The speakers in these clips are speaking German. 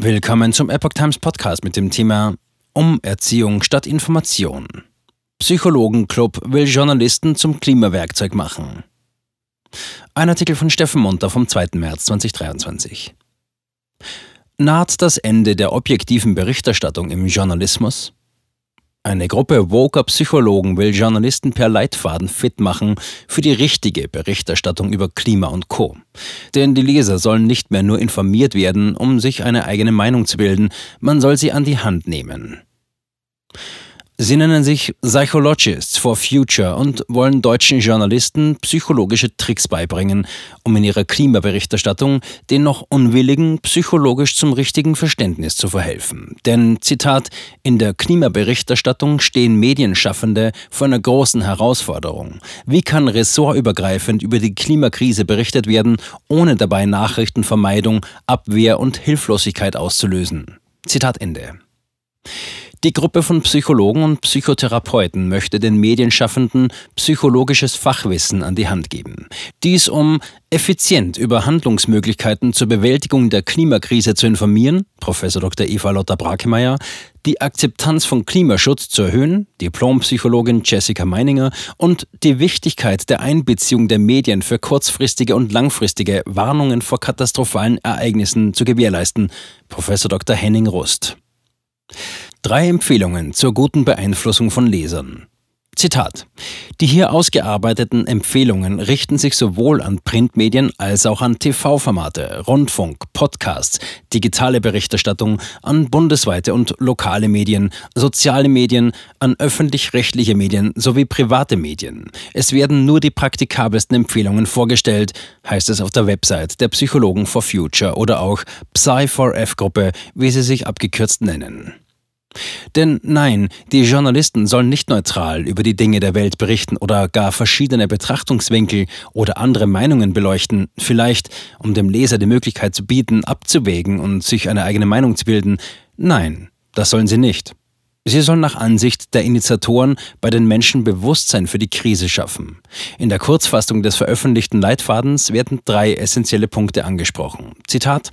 Willkommen zum Epoch Times Podcast mit dem Thema Umerziehung statt Information. Psychologenclub will Journalisten zum Klimawerkzeug machen. Ein Artikel von Steffen Munter vom 2. März 2023. Naht das Ende der objektiven Berichterstattung im Journalismus? Eine Gruppe woker Psychologen will Journalisten per Leitfaden fit machen für die richtige Berichterstattung über Klima und Co. Denn die Leser sollen nicht mehr nur informiert werden, um sich eine eigene Meinung zu bilden, man soll sie an die Hand nehmen. Sie nennen sich Psychologists for Future und wollen deutschen Journalisten psychologische Tricks beibringen, um in ihrer Klimaberichterstattung den noch Unwilligen psychologisch zum richtigen Verständnis zu verhelfen. Denn, Zitat, in der Klimaberichterstattung stehen Medienschaffende vor einer großen Herausforderung. Wie kann ressortübergreifend über die Klimakrise berichtet werden, ohne dabei Nachrichtenvermeidung, Abwehr und Hilflosigkeit auszulösen? Zitat Ende. Die Gruppe von Psychologen und Psychotherapeuten möchte den Medienschaffenden psychologisches Fachwissen an die Hand geben. Dies um effizient über Handlungsmöglichkeiten zur Bewältigung der Klimakrise zu informieren, Professor Dr. Eva Lotta Brakemeyer, die Akzeptanz von Klimaschutz zu erhöhen, Diplompsychologin Jessica Meininger und die Wichtigkeit der Einbeziehung der Medien für kurzfristige und langfristige Warnungen vor katastrophalen Ereignissen zu gewährleisten, Professor Dr. Henning Rust. Drei Empfehlungen zur guten Beeinflussung von Lesern. Zitat. Die hier ausgearbeiteten Empfehlungen richten sich sowohl an Printmedien als auch an TV-Formate, Rundfunk, Podcasts, digitale Berichterstattung, an bundesweite und lokale Medien, soziale Medien, an öffentlich-rechtliche Medien sowie private Medien. Es werden nur die praktikabelsten Empfehlungen vorgestellt, heißt es auf der Website der Psychologen for Future oder auch Psy4F-Gruppe, wie sie sich abgekürzt nennen. Denn nein, die Journalisten sollen nicht neutral über die Dinge der Welt berichten oder gar verschiedene Betrachtungswinkel oder andere Meinungen beleuchten, vielleicht um dem Leser die Möglichkeit zu bieten, abzuwägen und sich eine eigene Meinung zu bilden. Nein, das sollen sie nicht. Sie sollen nach Ansicht der Initiatoren bei den Menschen Bewusstsein für die Krise schaffen. In der Kurzfassung des veröffentlichten Leitfadens werden drei essentielle Punkte angesprochen. Zitat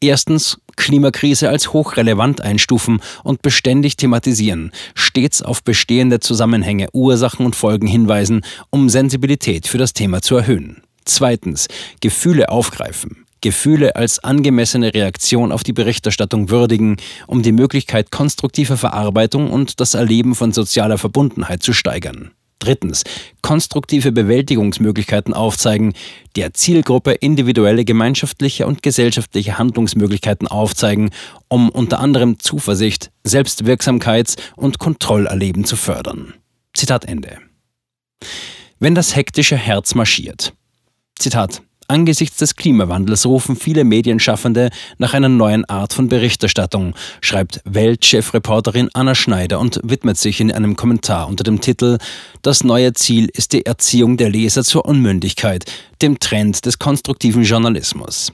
Erstens Klimakrise als hochrelevant einstufen und beständig thematisieren, stets auf bestehende Zusammenhänge, Ursachen und Folgen hinweisen, um Sensibilität für das Thema zu erhöhen. Zweitens Gefühle aufgreifen. Gefühle als angemessene Reaktion auf die Berichterstattung würdigen, um die Möglichkeit konstruktiver Verarbeitung und das Erleben von sozialer Verbundenheit zu steigern. Drittens, konstruktive Bewältigungsmöglichkeiten aufzeigen, der Zielgruppe individuelle gemeinschaftliche und gesellschaftliche Handlungsmöglichkeiten aufzeigen, um unter anderem Zuversicht, Selbstwirksamkeits- und Kontrollerleben zu fördern. Zitat Ende. Wenn das hektische Herz marschiert. Zitat Angesichts des Klimawandels rufen viele Medienschaffende nach einer neuen Art von Berichterstattung, schreibt Weltchefreporterin Anna Schneider und widmet sich in einem Kommentar unter dem Titel Das neue Ziel ist die Erziehung der Leser zur Unmündigkeit, dem Trend des konstruktiven Journalismus.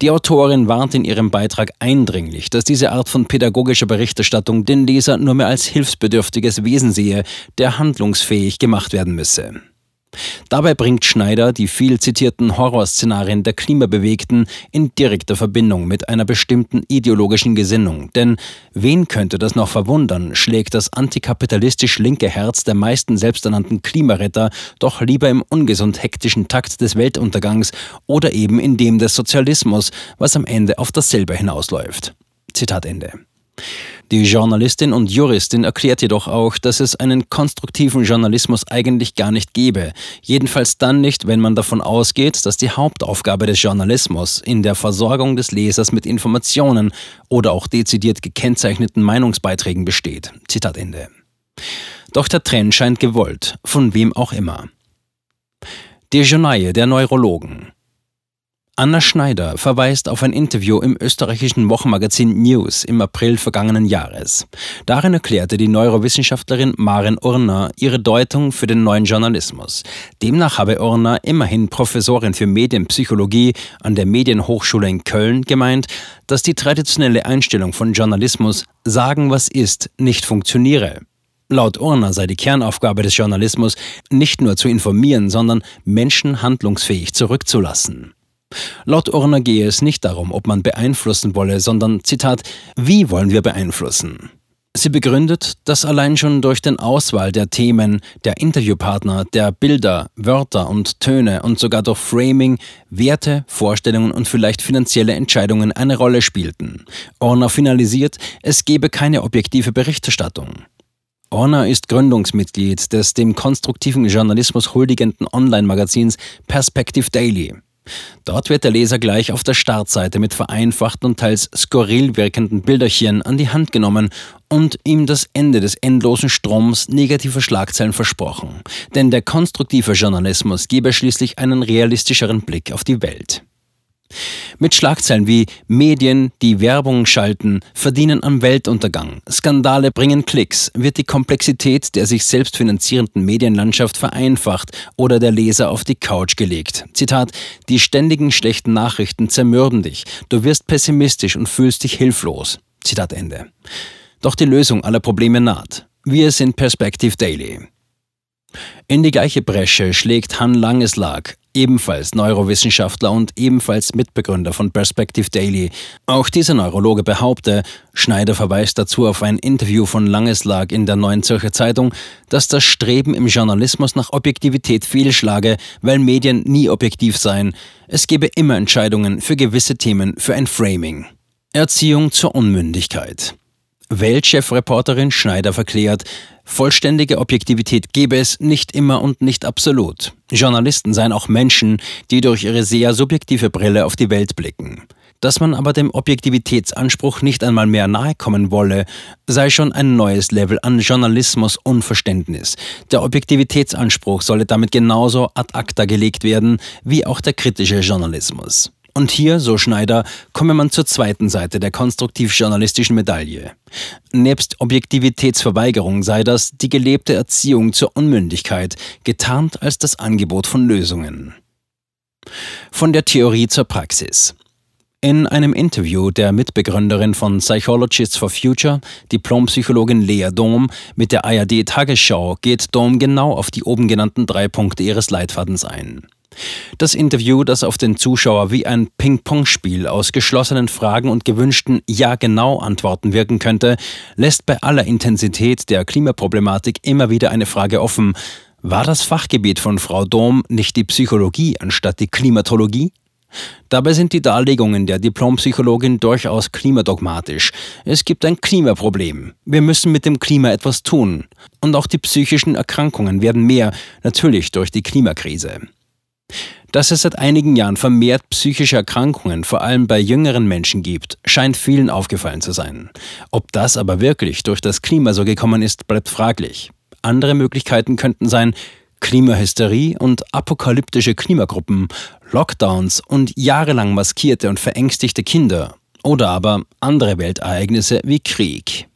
Die Autorin warnt in ihrem Beitrag eindringlich, dass diese Art von pädagogischer Berichterstattung den Leser nur mehr als hilfsbedürftiges Wesen sehe, der handlungsfähig gemacht werden müsse. Dabei bringt Schneider die viel zitierten Horrorszenarien der Klimabewegten in direkter Verbindung mit einer bestimmten ideologischen Gesinnung. Denn wen könnte das noch verwundern, schlägt das antikapitalistisch linke Herz der meisten selbsternannten Klimaretter doch lieber im ungesund hektischen Takt des Weltuntergangs oder eben in dem des Sozialismus, was am Ende auf dasselbe hinausläuft. Zitat Ende. Die Journalistin und Juristin erklärt jedoch auch, dass es einen konstruktiven Journalismus eigentlich gar nicht gebe. Jedenfalls dann nicht, wenn man davon ausgeht, dass die Hauptaufgabe des Journalismus in der Versorgung des Lesers mit Informationen oder auch dezidiert gekennzeichneten Meinungsbeiträgen besteht. Zitat Ende. Doch der Trend scheint gewollt, von wem auch immer. Die Journaille der Neurologen. Anna Schneider verweist auf ein Interview im österreichischen Wochenmagazin News im April vergangenen Jahres. Darin erklärte die Neurowissenschaftlerin Maren Urner ihre Deutung für den neuen Journalismus. Demnach habe Urner, immerhin Professorin für Medienpsychologie an der Medienhochschule in Köln, gemeint, dass die traditionelle Einstellung von Journalismus sagen, was ist, nicht funktioniere. Laut Urner sei die Kernaufgabe des Journalismus nicht nur zu informieren, sondern Menschen handlungsfähig zurückzulassen. Laut Urner gehe es nicht darum, ob man beeinflussen wolle, sondern, Zitat, wie wollen wir beeinflussen? Sie begründet, dass allein schon durch den Auswahl der Themen, der Interviewpartner, der Bilder, Wörter und Töne und sogar durch Framing Werte, Vorstellungen und vielleicht finanzielle Entscheidungen eine Rolle spielten. Orner finalisiert, es gebe keine objektive Berichterstattung. Orner ist Gründungsmitglied des dem konstruktiven Journalismus huldigenden Online-Magazins Perspective Daily. Dort wird der Leser gleich auf der Startseite mit vereinfachten und teils skurril wirkenden Bilderchen an die Hand genommen und ihm das Ende des endlosen Stroms negativer Schlagzeilen versprochen. Denn der konstruktive Journalismus gebe schließlich einen realistischeren Blick auf die Welt. Mit Schlagzeilen wie Medien, die Werbung schalten, verdienen am Weltuntergang, Skandale bringen Klicks, wird die Komplexität der sich selbst finanzierenden Medienlandschaft vereinfacht oder der Leser auf die Couch gelegt. Zitat, die ständigen schlechten Nachrichten zermürben dich, du wirst pessimistisch und fühlst dich hilflos. Zitat Ende. Doch die Lösung aller Probleme naht. Wir sind Perspective Daily. In die gleiche Bresche schlägt Han Langeslag, ebenfalls Neurowissenschaftler und ebenfalls Mitbegründer von Perspective Daily. Auch dieser Neurologe behaupte, Schneider verweist dazu auf ein Interview von Langeslag in der Neuen Zürcher Zeitung, dass das Streben im Journalismus nach Objektivität fehlschlage, weil Medien nie objektiv seien. Es gebe immer Entscheidungen für gewisse Themen für ein Framing. Erziehung zur Unmündigkeit. Weltchefreporterin Schneider verklärt, vollständige Objektivität gebe es nicht immer und nicht absolut. Journalisten seien auch Menschen, die durch ihre sehr subjektive Brille auf die Welt blicken. Dass man aber dem Objektivitätsanspruch nicht einmal mehr nahe kommen wolle, sei schon ein neues Level an Journalismus-Unverständnis. Der Objektivitätsanspruch solle damit genauso ad acta gelegt werden wie auch der kritische Journalismus. Und hier, so Schneider, komme man zur zweiten Seite der konstruktiv-journalistischen Medaille. Nebst Objektivitätsverweigerung sei das die gelebte Erziehung zur Unmündigkeit, getarnt als das Angebot von Lösungen. Von der Theorie zur Praxis. In einem Interview der Mitbegründerin von Psychologists for Future, Diplompsychologin Lea Dom, mit der ARD Tagesschau geht Dom genau auf die oben genannten drei Punkte ihres Leitfadens ein. Das Interview, das auf den Zuschauer wie ein Ping-Pong-Spiel aus geschlossenen Fragen und gewünschten Ja-genau-Antworten wirken könnte, lässt bei aller Intensität der Klimaproblematik immer wieder eine Frage offen. War das Fachgebiet von Frau Dom nicht die Psychologie anstatt die Klimatologie? Dabei sind die Darlegungen der Diplompsychologin durchaus klimadogmatisch. Es gibt ein Klimaproblem. Wir müssen mit dem Klima etwas tun. Und auch die psychischen Erkrankungen werden mehr, natürlich durch die Klimakrise. Dass es seit einigen Jahren vermehrt psychische Erkrankungen, vor allem bei jüngeren Menschen gibt, scheint vielen aufgefallen zu sein. Ob das aber wirklich durch das Klima so gekommen ist, bleibt fraglich. Andere Möglichkeiten könnten sein Klimahysterie und apokalyptische Klimagruppen, Lockdowns und jahrelang maskierte und verängstigte Kinder oder aber andere Weltereignisse wie Krieg.